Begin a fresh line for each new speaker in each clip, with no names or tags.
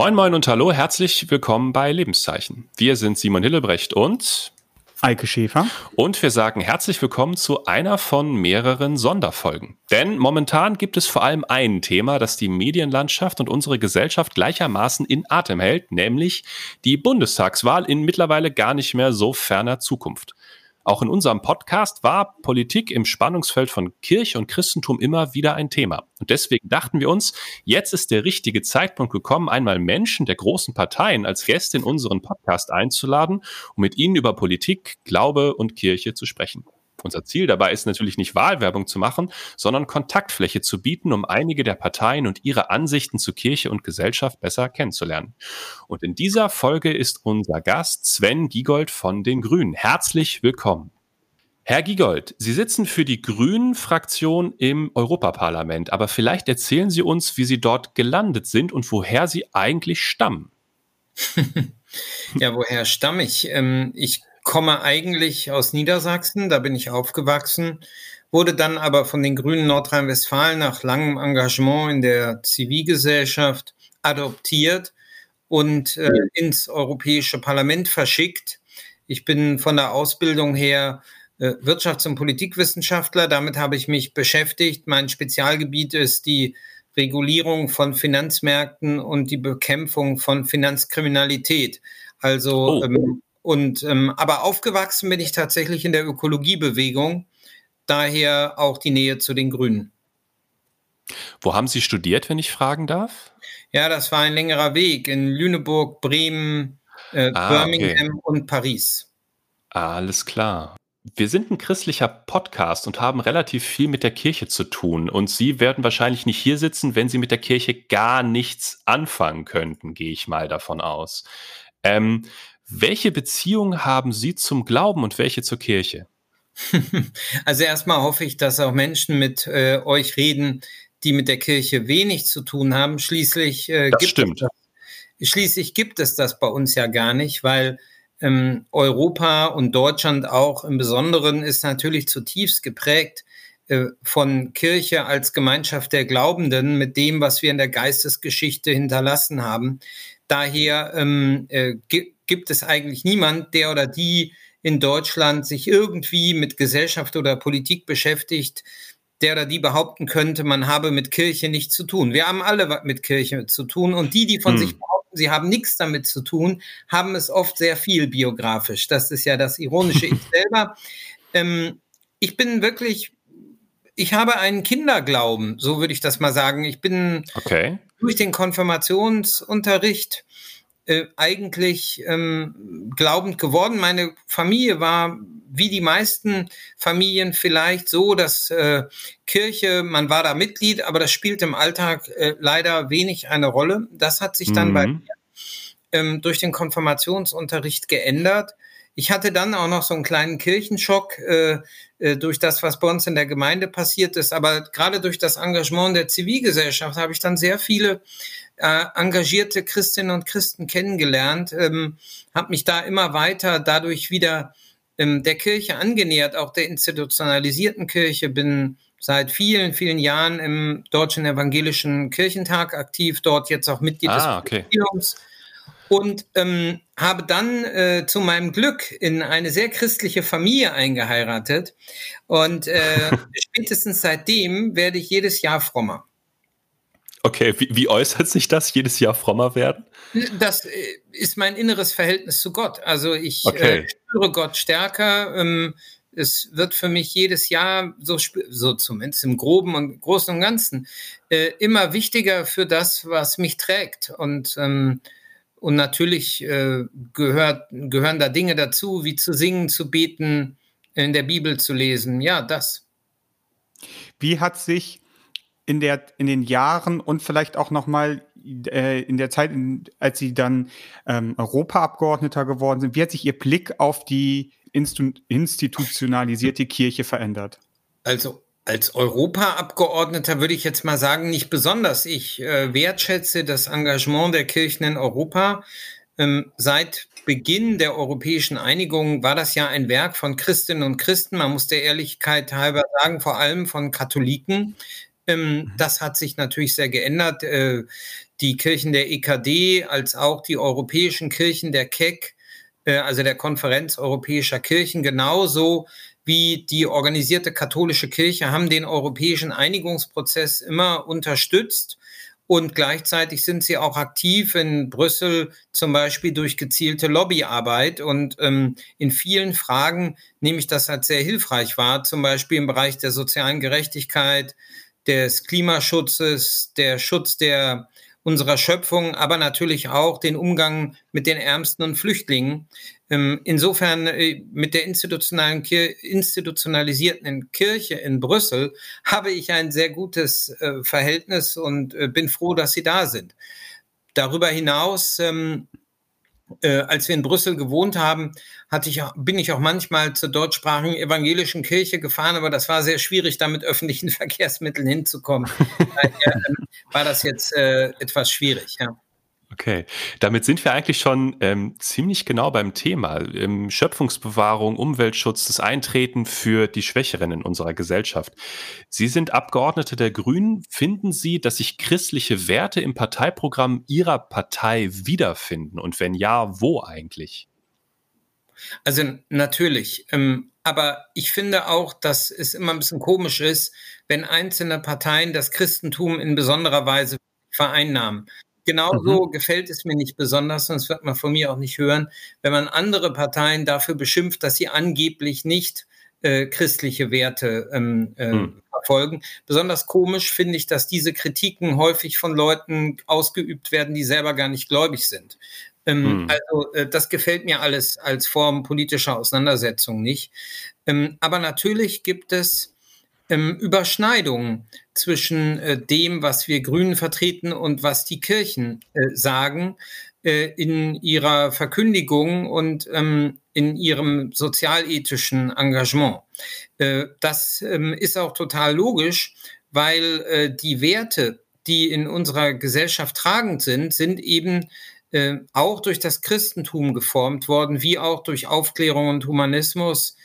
Moin Moin und Hallo, herzlich willkommen bei Lebenszeichen. Wir sind Simon Hillebrecht und
Eike Schäfer.
Und wir sagen herzlich willkommen zu einer von mehreren Sonderfolgen. Denn momentan gibt es vor allem ein Thema, das die Medienlandschaft und unsere Gesellschaft gleichermaßen in Atem hält, nämlich die Bundestagswahl in mittlerweile gar nicht mehr so ferner Zukunft. Auch in unserem Podcast war Politik im Spannungsfeld von Kirche und Christentum immer wieder ein Thema. Und deswegen dachten wir uns, jetzt ist der richtige Zeitpunkt gekommen, einmal Menschen der großen Parteien als Gäste in unseren Podcast einzuladen, um mit ihnen über Politik, Glaube und Kirche zu sprechen. Unser Ziel dabei ist natürlich nicht Wahlwerbung zu machen, sondern Kontaktfläche zu bieten, um einige der Parteien und ihre Ansichten zu Kirche und Gesellschaft besser kennenzulernen. Und in dieser Folge ist unser Gast Sven Giegold von den Grünen. Herzlich willkommen. Herr Giegold, Sie sitzen für die Grünen-Fraktion im Europaparlament, aber vielleicht erzählen Sie uns, wie Sie dort gelandet sind und woher Sie eigentlich stammen.
ja, woher stamme ich? Ähm, ich komme eigentlich aus Niedersachsen, da bin ich aufgewachsen, wurde dann aber von den Grünen Nordrhein-Westfalen nach langem Engagement in der Zivilgesellschaft adoptiert und äh, ins Europäische Parlament verschickt. Ich bin von der Ausbildung her äh, Wirtschafts- und Politikwissenschaftler. Damit habe ich mich beschäftigt. Mein Spezialgebiet ist die Regulierung von Finanzmärkten und die Bekämpfung von Finanzkriminalität. Also oh. ähm, und ähm, aber aufgewachsen bin ich tatsächlich in der Ökologiebewegung, daher auch die Nähe zu den Grünen.
Wo haben Sie studiert, wenn ich fragen darf?
Ja, das war ein längerer Weg in Lüneburg, Bremen, äh, ah, Birmingham okay. und Paris.
Alles klar. Wir sind ein christlicher Podcast und haben relativ viel mit der Kirche zu tun. Und Sie werden wahrscheinlich nicht hier sitzen, wenn Sie mit der Kirche gar nichts anfangen könnten, gehe ich mal davon aus. Ähm, welche Beziehung haben Sie zum Glauben und welche zur Kirche?
Also erstmal hoffe ich, dass auch Menschen mit äh, euch reden, die mit der Kirche wenig zu tun haben. Schließlich,
äh,
gibt
stimmt.
Es das, schließlich gibt es das bei uns ja gar nicht, weil ähm, Europa und Deutschland auch im Besonderen ist natürlich zutiefst geprägt äh, von Kirche als Gemeinschaft der Glaubenden mit dem, was wir in der Geistesgeschichte hinterlassen haben. Daher ähm, äh, gibt es eigentlich niemand, der oder die in Deutschland sich irgendwie mit Gesellschaft oder Politik beschäftigt, der oder die behaupten könnte, man habe mit Kirche nichts zu tun. Wir haben alle mit Kirche zu tun und die, die von hm. sich behaupten, sie haben nichts damit zu tun, haben es oft sehr viel biografisch. Das ist ja das Ironische. ich selber, ähm, ich bin wirklich, ich habe einen Kinderglauben, so würde ich das mal sagen. Ich bin okay. durch den Konfirmationsunterricht äh, eigentlich ähm, glaubend geworden. Meine Familie war wie die meisten Familien vielleicht so, dass äh, Kirche, man war da Mitglied, aber das spielt im Alltag äh, leider wenig eine Rolle. Das hat sich dann mhm. bei mir ähm, durch den Konfirmationsunterricht geändert. Ich hatte dann auch noch so einen kleinen Kirchenschock äh, äh, durch das, was bei uns in der Gemeinde passiert ist. Aber gerade durch das Engagement der Zivilgesellschaft habe ich dann sehr viele äh, engagierte Christinnen und Christen kennengelernt, ähm, habe mich da immer weiter dadurch wieder ähm, der Kirche angenähert, auch der institutionalisierten Kirche, bin seit vielen, vielen Jahren im Deutschen Evangelischen Kirchentag aktiv, dort jetzt auch Mitglied
ah, des
Präsidiums. Okay. Und ähm, habe dann äh, zu meinem Glück in eine sehr christliche Familie eingeheiratet. Und äh, spätestens seitdem werde ich jedes Jahr frommer.
Okay, wie, wie, äußert sich das, jedes Jahr frommer werden?
Das äh, ist mein inneres Verhältnis zu Gott. Also ich okay. äh, spüre Gott stärker. Ähm, es wird für mich jedes Jahr, so, so zumindest im Groben und Großen und Ganzen, äh, immer wichtiger für das, was mich trägt. Und, ähm, und natürlich äh, gehört, gehören da Dinge dazu, wie zu singen, zu beten, in der Bibel zu lesen. Ja, das.
Wie hat sich in, der, in den Jahren und vielleicht auch nochmal äh, in der Zeit, in, als Sie dann ähm, Europaabgeordneter geworden sind, wie hat sich Ihr Blick auf die Instu institutionalisierte Kirche verändert?
Also als Europaabgeordneter würde ich jetzt mal sagen, nicht besonders. Ich äh, wertschätze das Engagement der Kirchen in Europa. ähm, seit Beginn der europäischen Einigung war das ja ein Werk von Christinnen und Christen, man muss der Ehrlichkeit halber sagen, vor allem von Katholiken. Ähm, das hat sich natürlich sehr geändert. Äh, die Kirchen der EKD als auch die europäischen Kirchen der KEC, äh, also der Konferenz europäischer Kirchen, genauso wie die organisierte katholische Kirche, haben den europäischen Einigungsprozess immer unterstützt und gleichzeitig sind sie auch aktiv in Brüssel, zum Beispiel durch gezielte Lobbyarbeit. Und ähm, in vielen Fragen nehme ich das als sehr hilfreich wahr, zum Beispiel im Bereich der sozialen Gerechtigkeit, des Klimaschutzes, der Schutz der unserer Schöpfung, aber natürlich auch den Umgang mit den Ärmsten und Flüchtlingen. Ähm, insofern äh, mit der institutionalen institutionalisierten Kirche in Brüssel habe ich ein sehr gutes äh, Verhältnis und äh, bin froh, dass Sie da sind. Darüber hinaus ähm, äh, als wir in Brüssel gewohnt haben, hatte ich, bin ich auch manchmal zur deutschsprachigen evangelischen Kirche gefahren, aber das war sehr schwierig, da mit öffentlichen Verkehrsmitteln hinzukommen. Daher äh, war das jetzt äh, etwas schwierig, ja.
Okay, damit sind wir eigentlich schon ähm, ziemlich genau beim Thema. Ähm, Schöpfungsbewahrung, Umweltschutz, das Eintreten für die Schwächeren in unserer Gesellschaft. Sie sind Abgeordnete der Grünen. Finden Sie, dass sich christliche Werte im Parteiprogramm Ihrer Partei wiederfinden? Und wenn ja, wo eigentlich?
Also natürlich. Ähm, aber ich finde auch, dass es immer ein bisschen komisch ist, wenn einzelne Parteien das Christentum in besonderer Weise vereinnahmen. Genauso mhm. gefällt es mir nicht besonders, sonst wird man von mir auch nicht hören, wenn man andere Parteien dafür beschimpft, dass sie angeblich nicht äh, christliche Werte ähm, äh, mhm. verfolgen. Besonders komisch finde ich, dass diese Kritiken häufig von Leuten ausgeübt werden, die selber gar nicht gläubig sind. Ähm, mhm. Also äh, das gefällt mir alles als Form politischer Auseinandersetzung nicht. Ähm, aber natürlich gibt es ähm, Überschneidungen zwischen äh, dem, was wir Grünen vertreten und was die Kirchen äh, sagen äh, in ihrer Verkündigung und ähm, in ihrem sozialethischen Engagement. Äh, das ähm, ist auch total logisch, weil äh, die Werte, die in unserer Gesellschaft tragend sind, sind eben äh, auch durch das Christentum geformt worden, wie auch durch Aufklärung und Humanismus,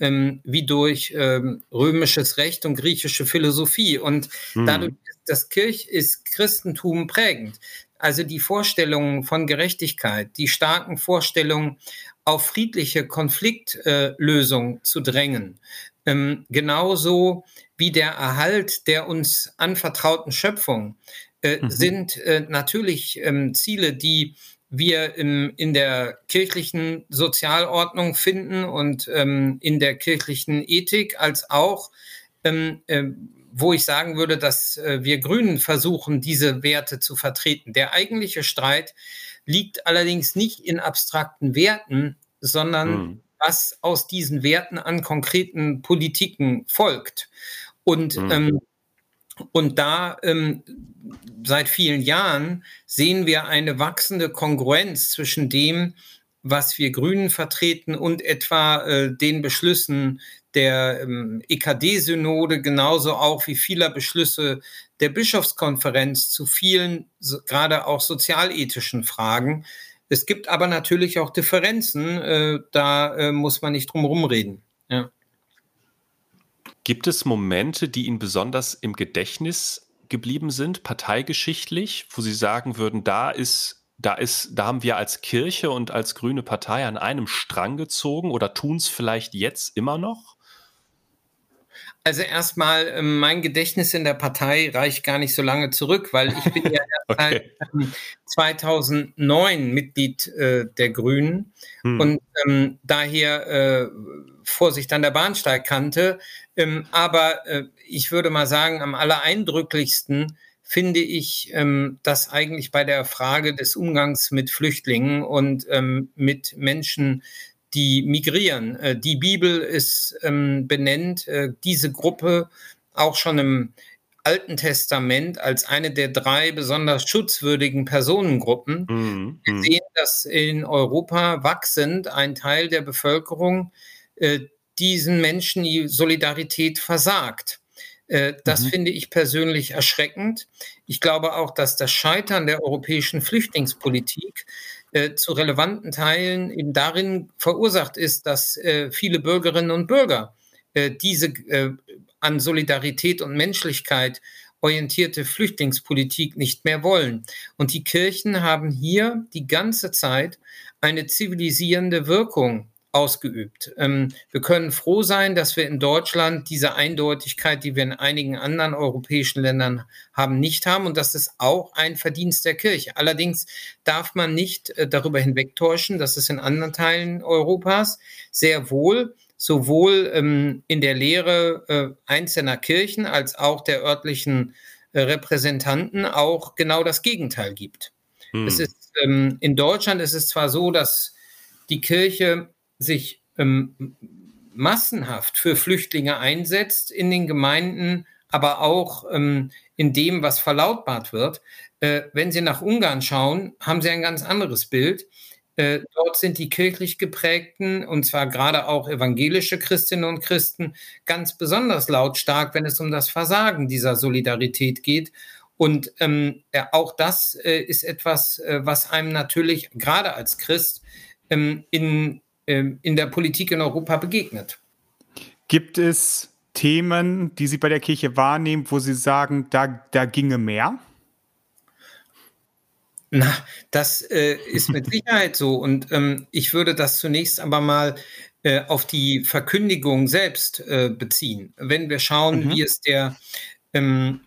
ähm, wie durch ähm, römisches Recht und griechische Philosophie. Und mhm. dadurch ist das Kirch ist Christentum prägend. Also die Vorstellungen von Gerechtigkeit, die starken Vorstellungen, auf friedliche Konfliktlösung äh, zu drängen, ähm, genauso wie der Erhalt der uns anvertrauten Schöpfung, äh, mhm. sind äh, natürlich ähm, Ziele, die wir im, in der kirchlichen Sozialordnung finden und ähm, in der kirchlichen Ethik, als auch, ähm, äh, wo ich sagen würde, dass äh, wir Grünen versuchen, diese Werte zu vertreten. Der eigentliche Streit liegt allerdings nicht in abstrakten Werten, sondern mhm. was aus diesen Werten an konkreten Politiken folgt. Und mhm. ähm, und da ähm, seit vielen Jahren sehen wir eine wachsende Kongruenz zwischen dem, was wir Grünen vertreten und etwa äh, den Beschlüssen der ähm, EKD-Synode, genauso auch wie vieler Beschlüsse der Bischofskonferenz zu vielen, so, gerade auch sozialethischen Fragen. Es gibt aber natürlich auch Differenzen, äh, da äh, muss man nicht drum rumreden. Ja.
Gibt es Momente, die Ihnen besonders im Gedächtnis geblieben sind, parteigeschichtlich, wo Sie sagen würden, da ist da ist, da haben wir als Kirche und als grüne Partei an einem Strang gezogen oder tun es vielleicht jetzt immer noch?
Also erstmal, ähm, mein Gedächtnis in der Partei reicht gar nicht so lange zurück, weil ich bin ja okay. seit 2009 Mitglied äh, der Grünen hm. und ähm, daher äh, Vorsicht an der Bahnsteigkante. Ähm, aber äh, ich würde mal sagen, am allereindrücklichsten finde ich ähm, das eigentlich bei der Frage des Umgangs mit Flüchtlingen und ähm, mit Menschen, die migrieren. Äh, die Bibel ist ähm, benennt äh, diese Gruppe auch schon im Alten Testament als eine der drei besonders schutzwürdigen Personengruppen. Mhm. Wir mhm. sehen, dass in Europa wachsend ein Teil der Bevölkerung äh, diesen Menschen die Solidarität versagt. Äh, das mhm. finde ich persönlich erschreckend. Ich glaube auch, dass das Scheitern der europäischen Flüchtlingspolitik äh, zu relevanten Teilen eben darin verursacht ist, dass äh, viele Bürgerinnen und Bürger äh, diese an Solidarität und Menschlichkeit orientierte Flüchtlingspolitik nicht mehr wollen. Und die Kirchen haben hier die ganze Zeit eine zivilisierende Wirkung ausgeübt. Ähm, wir können froh sein, dass wir in Deutschland diese Eindeutigkeit, die wir in einigen anderen europäischen Ländern haben, nicht haben. Und das ist auch ein Verdienst der Kirche. Allerdings darf man nicht äh, darüber hinwegtäuschen, dass es in anderen Teilen Europas sehr wohl sowohl ähm, in der Lehre äh, einzelner Kirchen als auch der örtlichen äh, Repräsentanten auch genau das Gegenteil gibt. Hm. Es ist, ähm, in Deutschland ist es zwar so, dass die Kirche sich ähm, massenhaft für Flüchtlinge einsetzt in den Gemeinden, aber auch ähm, in dem, was verlautbart wird. Äh, wenn Sie nach Ungarn schauen, haben Sie ein ganz anderes Bild. Äh, dort sind die kirchlich geprägten, und zwar gerade auch evangelische Christinnen und Christen, ganz besonders lautstark, wenn es um das Versagen dieser Solidarität geht. Und ähm, ja, auch das äh, ist etwas, äh, was einem natürlich gerade als Christ ähm, in ähm, in der Politik in Europa begegnet.
Gibt es Themen, die Sie bei der Kirche wahrnehmen, wo Sie sagen, da, da ginge mehr?
Na, das äh, ist mit Sicherheit so. Und ähm, ich würde das zunächst aber mal äh, auf die Verkündigung selbst äh, beziehen. Wenn wir schauen, mhm. wie es der, ähm,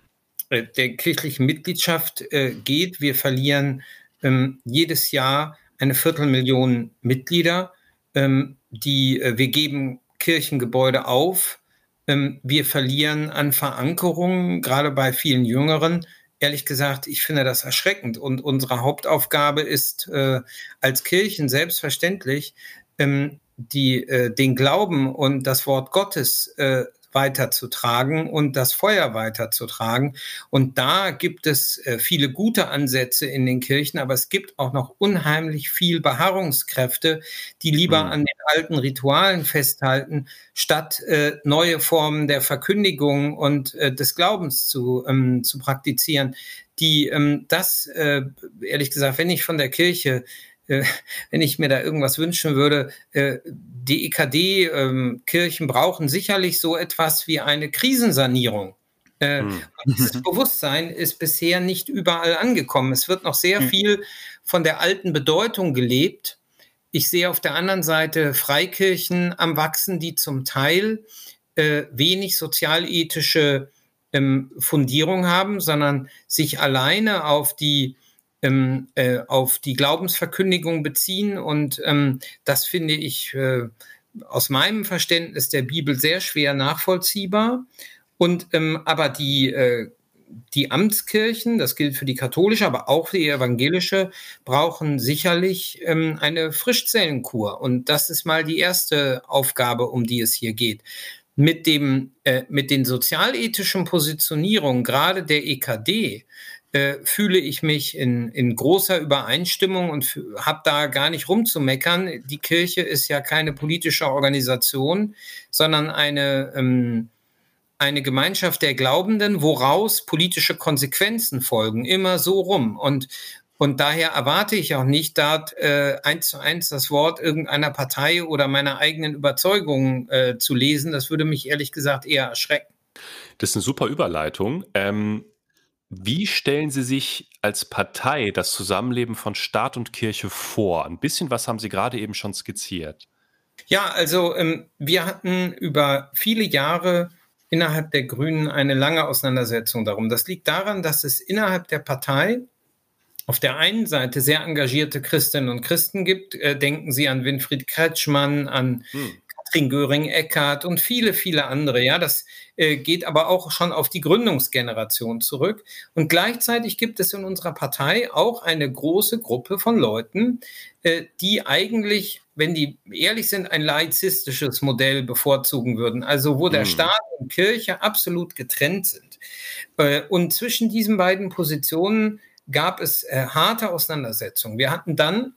äh, der kirchlichen Mitgliedschaft äh, geht, wir verlieren ähm, jedes Jahr eine Viertelmillion Mitglieder ähm, die, äh, wir geben Kirchengebäude auf, ähm, wir verlieren an Verankerungen, gerade bei vielen Jüngeren. Ehrlich gesagt, ich finde das erschreckend. Und unsere Hauptaufgabe ist äh, als Kirchen selbstverständlich, ähm, die, äh, den Glauben und das Wort Gottes äh, weiterzutragen und das Feuer weiterzutragen. Und da gibt es äh, viele gute Ansätze in den Kirchen, aber es gibt auch noch unheimlich viel Beharrungskräfte, die lieber mhm. an den alten Ritualen festhalten, statt äh, neue Formen der Verkündigung und äh, des Glaubens zu, ähm, zu praktizieren. Die ähm, das, äh, ehrlich gesagt, wenn ich von der Kirche äh, wenn ich mir da irgendwas wünschen würde, äh, die EKD-Kirchen ähm, brauchen sicherlich so etwas wie eine Krisensanierung. Äh, hm. Dieses Bewusstsein ist bisher nicht überall angekommen. Es wird noch sehr hm. viel von der alten Bedeutung gelebt. Ich sehe auf der anderen Seite Freikirchen am Wachsen, die zum Teil äh, wenig sozialethische ähm, Fundierung haben, sondern sich alleine auf die ähm, äh, auf die Glaubensverkündigung beziehen. Und ähm, das finde ich äh, aus meinem Verständnis der Bibel sehr schwer nachvollziehbar. Und ähm, aber die äh, die Amtskirchen, das gilt für die katholische, aber auch für die evangelische, brauchen sicherlich ähm, eine Frischzellenkur. Und das ist mal die erste Aufgabe, um die es hier geht. Mit, dem, äh, mit den sozialethischen Positionierungen, gerade der EKD, äh, fühle ich mich in, in großer Übereinstimmung und habe da gar nicht rumzumeckern. Die Kirche ist ja keine politische Organisation, sondern eine, ähm, eine Gemeinschaft der Glaubenden, woraus politische Konsequenzen folgen, immer so rum. Und, und daher erwarte ich auch nicht, da äh, eins zu eins das Wort irgendeiner Partei oder meiner eigenen Überzeugung äh, zu lesen. Das würde mich ehrlich gesagt eher erschrecken.
Das ist eine super Überleitung. Ähm, wie stellen Sie sich als Partei das Zusammenleben von Staat und Kirche vor? Ein bisschen was haben Sie gerade eben schon skizziert.
Ja, also ähm, wir hatten über viele Jahre innerhalb der Grünen eine lange Auseinandersetzung darum. Das liegt daran, dass es innerhalb der Partei auf der einen Seite sehr engagierte Christinnen und Christen gibt. Äh, denken Sie an Winfried Kretschmann, an hm. Katrin Göring-Eckardt und viele, viele andere. Ja, das äh, geht aber auch schon auf die Gründungsgeneration zurück. Und gleichzeitig gibt es in unserer Partei auch eine große Gruppe von Leuten, äh, die eigentlich, wenn die ehrlich sind, ein laizistisches Modell bevorzugen würden. Also wo der hm. Staat und Kirche absolut getrennt sind. Äh, und zwischen diesen beiden Positionen gab es äh, harte Auseinandersetzungen. Wir hatten dann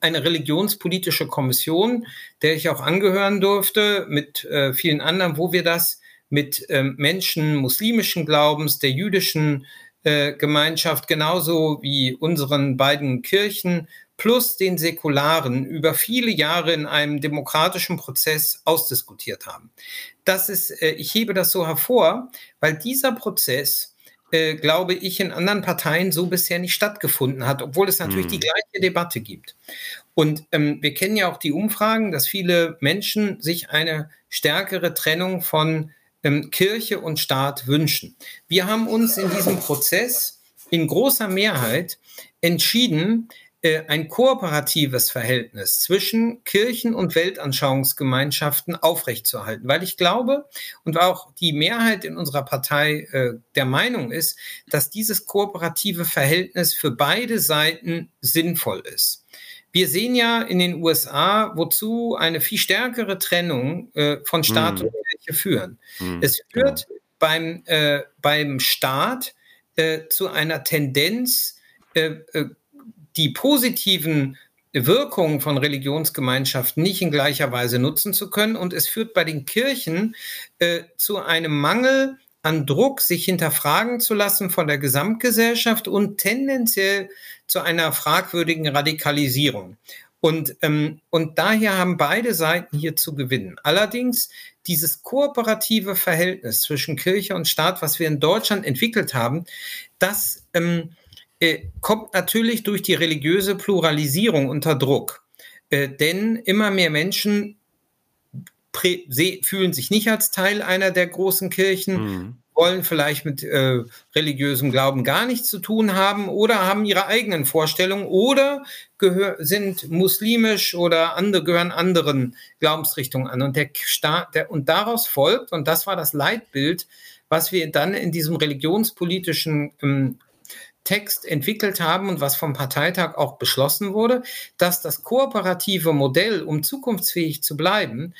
eine religionspolitische Kommission, der ich auch angehören durfte, mit äh, vielen anderen, wo wir das mit ähm, Menschen muslimischen Glaubens, der jüdischen äh, Gemeinschaft, genauso wie unseren beiden Kirchen plus den säkularen über viele Jahre in einem demokratischen Prozess ausdiskutiert haben. Das ist, äh, ich hebe das so hervor, weil dieser Prozess äh, glaube ich, in anderen Parteien so bisher nicht stattgefunden hat, obwohl es natürlich hm. die gleiche Debatte gibt. Und ähm, wir kennen ja auch die Umfragen, dass viele Menschen sich eine stärkere Trennung von ähm, Kirche und Staat wünschen. Wir haben uns in diesem Prozess in großer Mehrheit entschieden, ein kooperatives Verhältnis zwischen Kirchen und Weltanschauungsgemeinschaften aufrechtzuerhalten, weil ich glaube und auch die Mehrheit in unserer Partei äh, der Meinung ist, dass dieses kooperative Verhältnis für beide Seiten sinnvoll ist. Wir sehen ja in den USA, wozu eine viel stärkere Trennung äh, von Staat mm. und Kirche führen. Mm, es führt genau. beim, äh, beim Staat äh, zu einer Tendenz, äh, äh, die positiven Wirkungen von Religionsgemeinschaften nicht in gleicher Weise nutzen zu können. Und es führt bei den Kirchen äh, zu einem Mangel an Druck, sich hinterfragen zu lassen von der Gesamtgesellschaft und tendenziell zu einer fragwürdigen Radikalisierung. Und, ähm, und daher haben beide Seiten hier zu gewinnen. Allerdings dieses kooperative Verhältnis zwischen Kirche und Staat, was wir in Deutschland entwickelt haben, das ähm, äh, kommt natürlich durch die religiöse Pluralisierung unter Druck. Äh, denn immer mehr Menschen fühlen sich nicht als Teil einer der großen Kirchen, mhm. wollen vielleicht mit äh, religiösem Glauben gar nichts zu tun haben oder haben ihre eigenen Vorstellungen oder sind muslimisch oder andere, gehören anderen Glaubensrichtungen an. Und, der Staat, der, und daraus folgt, und das war das Leitbild, was wir dann in diesem religionspolitischen ähm, Text entwickelt haben und was vom Parteitag auch beschlossen wurde, dass das kooperative Modell, um zukunftsfähig zu bleiben,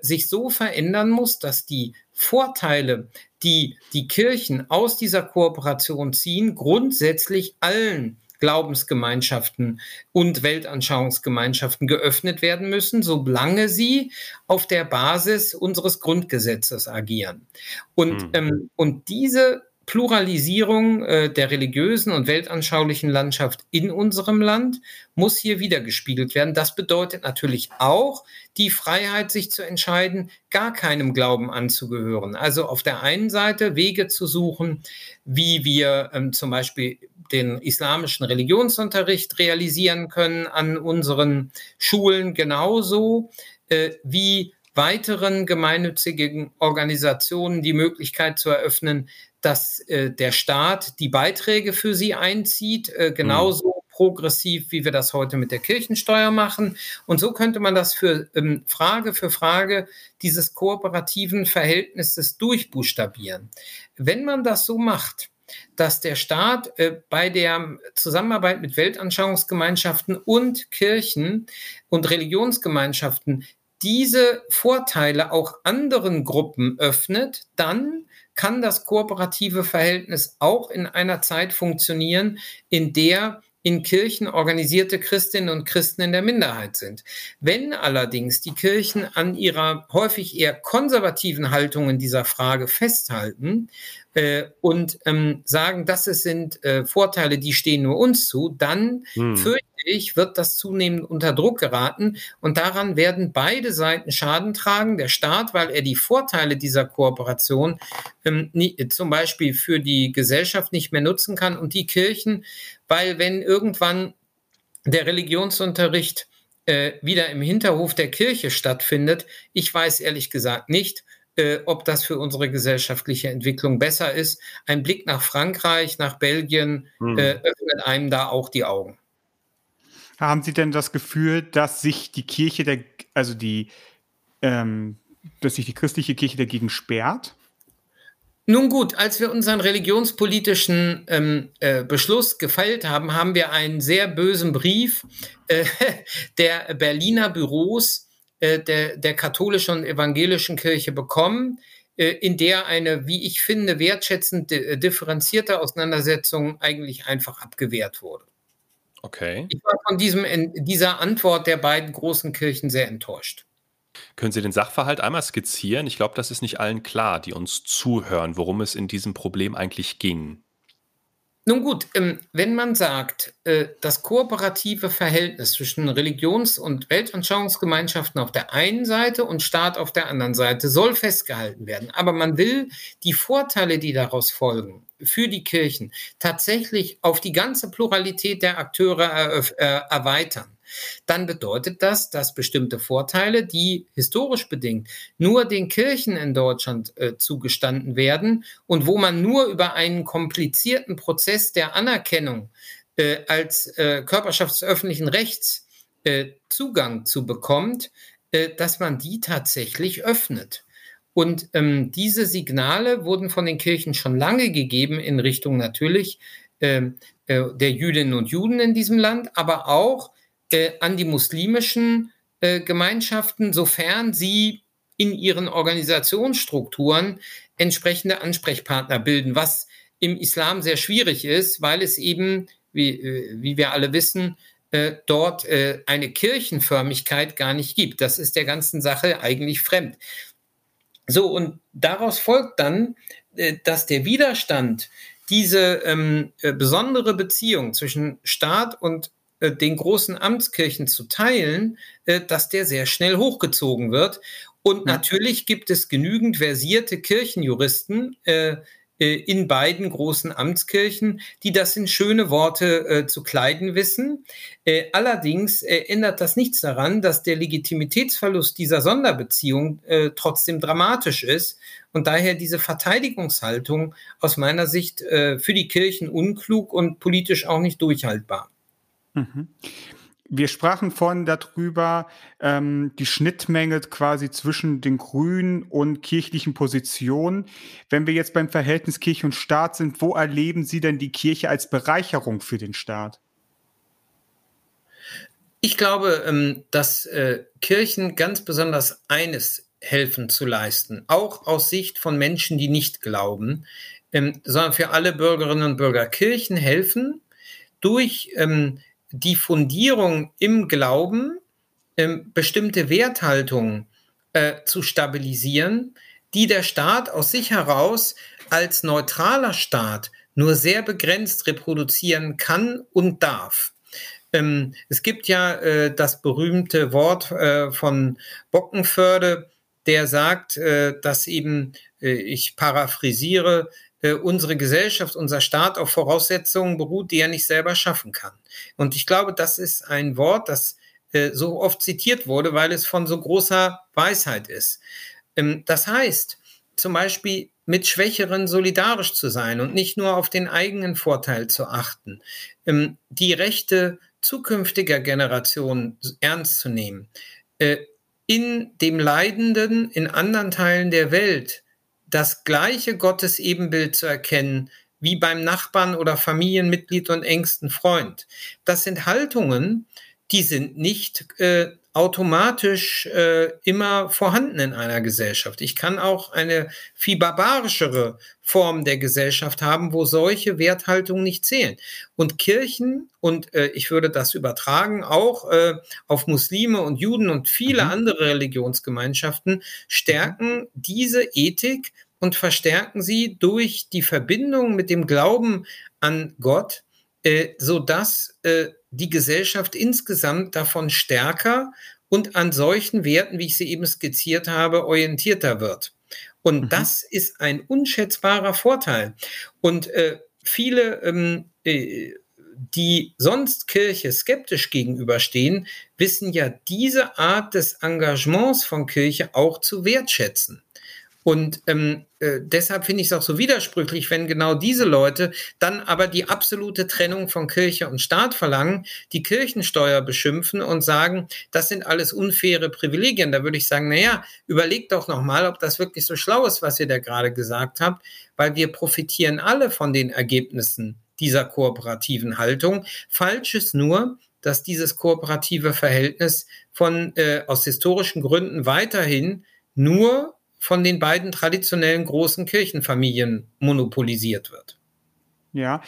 sich so verändern muss, dass die Vorteile, die die Kirchen aus dieser Kooperation ziehen, grundsätzlich allen Glaubensgemeinschaften und Weltanschauungsgemeinschaften geöffnet werden müssen, solange sie auf der Basis unseres Grundgesetzes agieren. Und, mhm. ähm, und diese Pluralisierung äh, der religiösen und weltanschaulichen Landschaft in unserem Land muss hier wiedergespiegelt werden. Das bedeutet natürlich auch die Freiheit, sich zu entscheiden, gar keinem Glauben anzugehören. Also auf der einen Seite Wege zu suchen, wie wir ähm, zum Beispiel den islamischen Religionsunterricht realisieren können an unseren Schulen genauso äh, wie weiteren gemeinnützigen Organisationen die Möglichkeit zu eröffnen, dass äh, der Staat die Beiträge für sie einzieht, äh, genauso mhm. progressiv, wie wir das heute mit der Kirchensteuer machen. Und so könnte man das für ähm, Frage für Frage dieses kooperativen Verhältnisses durchbuchstabieren. Wenn man das so macht, dass der Staat äh, bei der Zusammenarbeit mit Weltanschauungsgemeinschaften und Kirchen und Religionsgemeinschaften diese Vorteile auch anderen Gruppen öffnet, dann kann das kooperative Verhältnis auch in einer Zeit funktionieren, in der in Kirchen organisierte Christinnen und Christen in der Minderheit sind. Wenn allerdings die Kirchen an ihrer häufig eher konservativen Haltung in dieser Frage festhalten äh, und ähm, sagen, das sind äh, Vorteile, die stehen nur uns zu, dann hm. fürchte ich, wird das zunehmend unter Druck geraten und daran werden beide Seiten Schaden tragen. Der Staat, weil er die Vorteile dieser Kooperation ähm, nie, zum Beispiel für die Gesellschaft nicht mehr nutzen kann und die Kirchen, weil wenn irgendwann der Religionsunterricht äh, wieder im Hinterhof der Kirche stattfindet, ich weiß ehrlich gesagt nicht, äh, ob das für unsere gesellschaftliche Entwicklung besser ist. Ein Blick nach Frankreich, nach Belgien hm. äh, öffnet einem da auch die Augen.
Haben Sie denn das Gefühl, dass sich die Kirche, der, also die, ähm, dass sich die christliche Kirche dagegen sperrt?
Nun gut, als wir unseren religionspolitischen ähm, äh, Beschluss gefeilt haben, haben wir einen sehr bösen Brief äh, der Berliner Büros äh, der, der katholischen und evangelischen Kirche bekommen, äh, in der eine, wie ich finde, wertschätzend differenzierte Auseinandersetzung eigentlich einfach abgewehrt wurde.
Okay.
Ich war von diesem, dieser Antwort der beiden großen Kirchen sehr enttäuscht.
Können Sie den Sachverhalt einmal skizzieren? Ich glaube, das ist nicht allen klar, die uns zuhören, worum es in diesem Problem eigentlich ging.
Nun gut, ähm, wenn man sagt, äh, das kooperative Verhältnis zwischen Religions- und Weltanschauungsgemeinschaften auf der einen Seite und Staat auf der anderen Seite soll festgehalten werden, aber man will die Vorteile, die daraus folgen, für die Kirchen tatsächlich auf die ganze Pluralität der Akteure äh, erweitern dann bedeutet das, dass bestimmte Vorteile, die historisch bedingt nur den Kirchen in Deutschland äh, zugestanden werden und wo man nur über einen komplizierten Prozess der Anerkennung äh, als äh, Körperschaft des öffentlichen Rechts äh, Zugang zu bekommt, äh, dass man die tatsächlich öffnet. Und ähm, diese Signale wurden von den Kirchen schon lange gegeben in Richtung natürlich ähm, äh, der Jüdinnen und Juden in diesem Land, aber auch äh, an die muslimischen äh, Gemeinschaften, sofern sie in ihren Organisationsstrukturen entsprechende Ansprechpartner bilden, was im Islam sehr schwierig ist, weil es eben, wie, äh, wie wir alle wissen, äh, dort äh, eine Kirchenförmigkeit gar nicht gibt. Das ist der ganzen Sache eigentlich fremd. So, und daraus folgt dann, äh, dass der Widerstand diese ähm, äh, besondere Beziehung zwischen Staat und den großen Amtskirchen zu teilen, äh, dass der sehr schnell hochgezogen wird. Und natürlich gibt es genügend versierte Kirchenjuristen äh, in beiden großen Amtskirchen, die das in schöne Worte äh, zu kleiden wissen. Äh, allerdings äh, ändert das nichts daran, dass der Legitimitätsverlust dieser Sonderbeziehung trotzdem dramatisch ist und daher diese Verteidigungshaltung aus meiner Sicht für die Kirchen unklug und politisch auch nicht durchhaltbar.
Mhm. Wir sprachen vorhin darüber, ähm, die Schnittmenge quasi zwischen den grünen und kirchlichen Positionen. Wenn wir jetzt beim Verhältnis Kirche und Staat sind, wo erleben Sie denn die Kirche als Bereicherung für den Staat?
Ich glaube, ähm, dass äh, Kirchen ganz besonders eines helfen zu leisten, auch aus Sicht von Menschen, die nicht glauben, ähm, sondern für alle Bürgerinnen und Bürger. Kirchen helfen durch ähm, die Fundierung im Glauben, ähm, bestimmte Werthaltungen äh, zu stabilisieren, die der Staat aus sich heraus als neutraler Staat nur sehr begrenzt reproduzieren kann und darf. Ähm, es gibt ja äh, das berühmte Wort äh, von Bockenförde, der sagt, äh, dass eben, äh, ich paraphrasiere, äh, unsere Gesellschaft, unser Staat auf Voraussetzungen beruht, die er nicht selber schaffen kann. Und ich glaube, das ist ein Wort, das äh, so oft zitiert wurde, weil es von so großer Weisheit ist. Ähm, das heißt, zum Beispiel mit Schwächeren solidarisch zu sein und nicht nur auf den eigenen Vorteil zu achten, ähm, die Rechte zukünftiger Generationen ernst zu nehmen, äh, in dem Leidenden in anderen Teilen der Welt das gleiche Gottesebenbild zu erkennen wie beim Nachbarn oder Familienmitglied und engsten Freund. Das sind Haltungen, die sind nicht äh, automatisch äh, immer vorhanden in einer Gesellschaft. Ich kann auch eine viel barbarischere Form der Gesellschaft haben, wo solche Werthaltungen nicht zählen. Und Kirchen, und äh, ich würde das übertragen, auch äh, auf Muslime und Juden und viele mhm. andere Religionsgemeinschaften, stärken diese Ethik und verstärken sie durch die Verbindung mit dem Glauben an Gott, äh, sodass äh, die Gesellschaft insgesamt davon stärker und an solchen Werten, wie ich sie eben skizziert habe, orientierter wird. Und mhm. das ist ein unschätzbarer Vorteil. Und äh, viele, ähm, äh, die sonst Kirche skeptisch gegenüberstehen, wissen ja diese Art des Engagements von Kirche auch zu wertschätzen. Und ähm, äh, deshalb finde ich es auch so widersprüchlich, wenn genau diese Leute dann aber die absolute Trennung von Kirche und Staat verlangen, die Kirchensteuer beschimpfen und sagen, das sind alles unfaire Privilegien. Da würde ich sagen, naja, überlegt doch nochmal, ob das wirklich so schlau ist, was ihr da gerade gesagt habt, weil wir profitieren alle von den Ergebnissen dieser kooperativen Haltung. Falsch ist nur, dass dieses kooperative Verhältnis von äh, aus historischen Gründen weiterhin nur von den beiden traditionellen großen Kirchenfamilien monopolisiert wird.
Ja,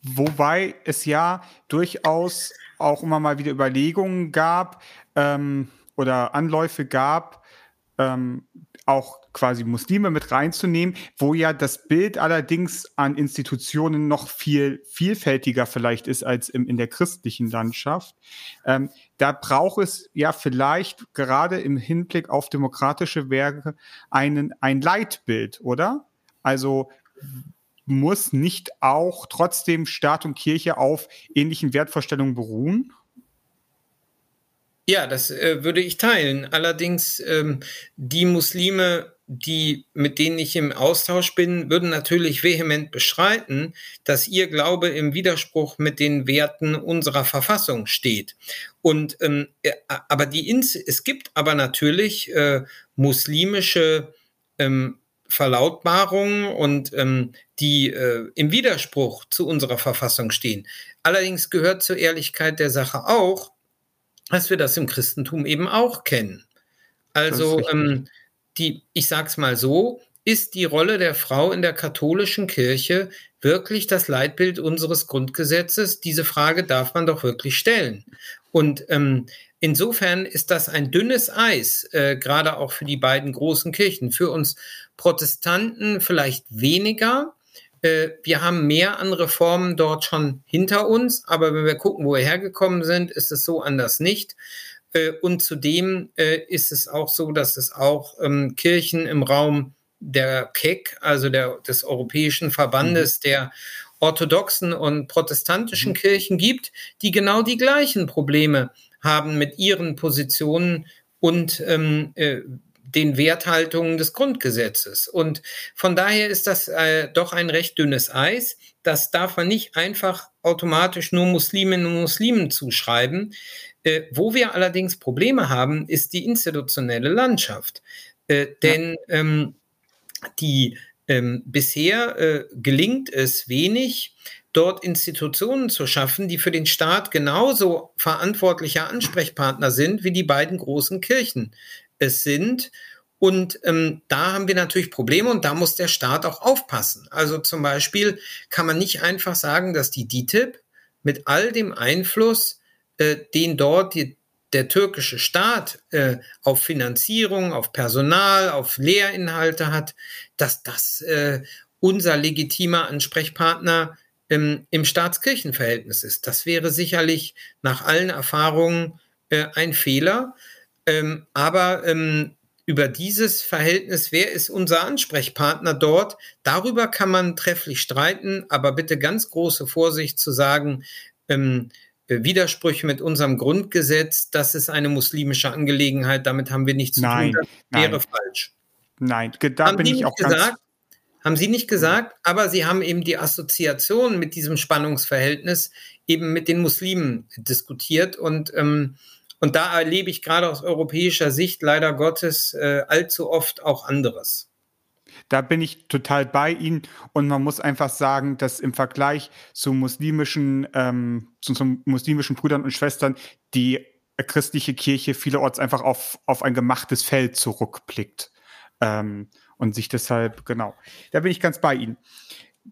wobei es ja durchaus auch immer mal wieder Überlegungen gab ähm, oder Anläufe gab, ähm, auch quasi Muslime mit reinzunehmen, wo ja das Bild allerdings an Institutionen noch viel vielfältiger vielleicht ist als im, in der christlichen Landschaft. Ähm, da braucht es ja vielleicht gerade im Hinblick auf demokratische Werke einen, ein Leitbild, oder? Also muss nicht auch trotzdem Staat und Kirche auf ähnlichen Wertvorstellungen beruhen?
Ja, das äh, würde ich teilen. Allerdings ähm, die Muslime, die mit denen ich im Austausch bin, würden natürlich vehement beschreiten, dass ihr Glaube im Widerspruch mit den Werten unserer Verfassung steht. Und ähm, äh, aber die Ins es gibt aber natürlich äh, muslimische ähm, Verlautbarungen und ähm, die äh, im Widerspruch zu unserer Verfassung stehen. Allerdings gehört zur Ehrlichkeit der Sache auch, dass wir das im Christentum eben auch kennen. Also ähm, die, ich sag's mal so, ist die Rolle der Frau in der katholischen Kirche wirklich das Leitbild unseres Grundgesetzes? Diese Frage darf man doch wirklich stellen. Und ähm, insofern ist das ein dünnes Eis, äh, gerade auch für die beiden großen Kirchen. Für uns Protestanten vielleicht weniger, wir haben mehr an Reformen dort schon hinter uns, aber wenn wir gucken, wo wir hergekommen sind, ist es so anders nicht. Äh, und zudem äh, ist es auch so, dass es auch ähm, Kirchen im Raum der KEC, also der, des Europäischen Verbandes mhm. der orthodoxen und protestantischen mhm. Kirchen gibt, die genau die gleichen Probleme haben mit ihren Positionen und ähm, äh, den Werthaltungen des Grundgesetzes. Und von daher ist das äh, doch ein recht dünnes Eis. Das darf man nicht einfach automatisch nur Musliminnen und Muslimen zuschreiben. Äh, wo wir allerdings Probleme haben, ist die institutionelle Landschaft. Äh, denn ähm, die ähm, bisher äh, gelingt es wenig, dort Institutionen zu schaffen, die für den Staat genauso verantwortlicher Ansprechpartner sind wie die beiden großen Kirchen es sind. Und ähm, da haben wir natürlich Probleme und da muss der Staat auch aufpassen. Also zum Beispiel kann man nicht einfach sagen, dass die DITIB mit all dem Einfluss, äh, den dort die, der türkische Staat äh, auf Finanzierung, auf Personal, auf Lehrinhalte hat, dass das äh, unser legitimer Ansprechpartner ähm, im Staatskirchenverhältnis ist. Das wäre sicherlich nach allen Erfahrungen äh, ein Fehler. Ähm, aber ähm, über dieses Verhältnis, wer ist unser Ansprechpartner dort, darüber kann man trefflich streiten, aber bitte ganz große Vorsicht zu sagen, ähm, äh, Widersprüche mit unserem Grundgesetz, das ist eine muslimische Angelegenheit, damit haben wir nichts zu
nein,
tun, das wäre falsch.
Nein, da haben bin ich auch
gesagt, ganz haben Sie nicht gesagt, aber Sie haben eben die Assoziation mit diesem Spannungsverhältnis eben mit den Muslimen diskutiert und ähm, und da erlebe ich gerade aus europäischer Sicht leider Gottes äh, allzu oft auch anderes.
Da bin ich total bei Ihnen und man muss einfach sagen, dass im Vergleich zu muslimischen, ähm, zu, zu muslimischen Brüdern und Schwestern die christliche Kirche vielerorts einfach auf, auf ein gemachtes Feld zurückblickt ähm, und sich deshalb, genau, da bin ich ganz bei Ihnen.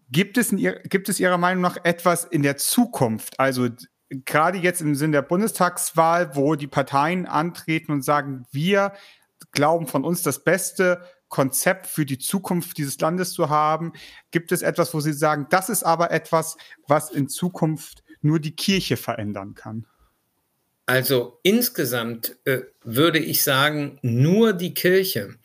Gibt es, in gibt es Ihrer Meinung nach etwas in der Zukunft, also gerade jetzt im Sinn der Bundestagswahl, wo die Parteien antreten und sagen, wir glauben von uns das beste Konzept für die Zukunft dieses Landes zu haben, gibt es etwas, wo Sie sagen, das ist aber etwas, was in Zukunft nur die Kirche verändern kann?
Also insgesamt äh, würde ich sagen, nur die Kirche.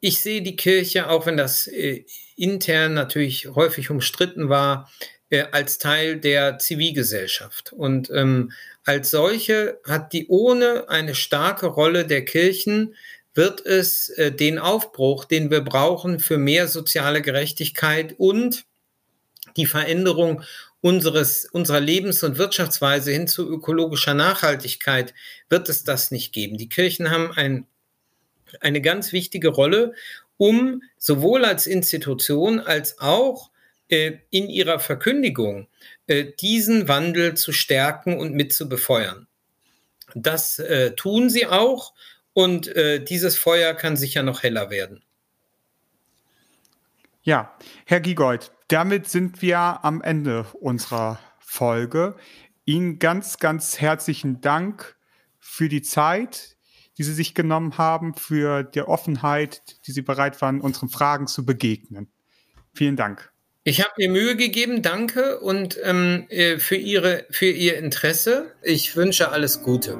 Ich sehe die Kirche, auch wenn das äh, intern natürlich häufig umstritten war, äh, als Teil der Zivilgesellschaft. Und ähm, als solche hat die ohne eine starke Rolle der Kirchen wird es äh, den Aufbruch, den wir brauchen für mehr soziale Gerechtigkeit und die Veränderung unseres, unserer Lebens- und Wirtschaftsweise hin zu ökologischer Nachhaltigkeit, wird es das nicht geben. Die Kirchen haben ein, eine ganz wichtige Rolle, um sowohl als Institution als auch in ihrer Verkündigung äh, diesen Wandel zu stärken und mit zu befeuern. Das äh, tun sie auch und äh, dieses Feuer kann sicher noch heller werden.
Ja, Herr Giegold, damit sind wir am Ende unserer Folge. Ihnen ganz, ganz herzlichen Dank für die Zeit, die Sie sich genommen haben, für die Offenheit, die Sie bereit waren, unseren Fragen zu begegnen. Vielen Dank.
Ich habe mir Mühe gegeben, danke und ähm, äh, für, Ihre, für Ihr Interesse. Ich wünsche alles Gute.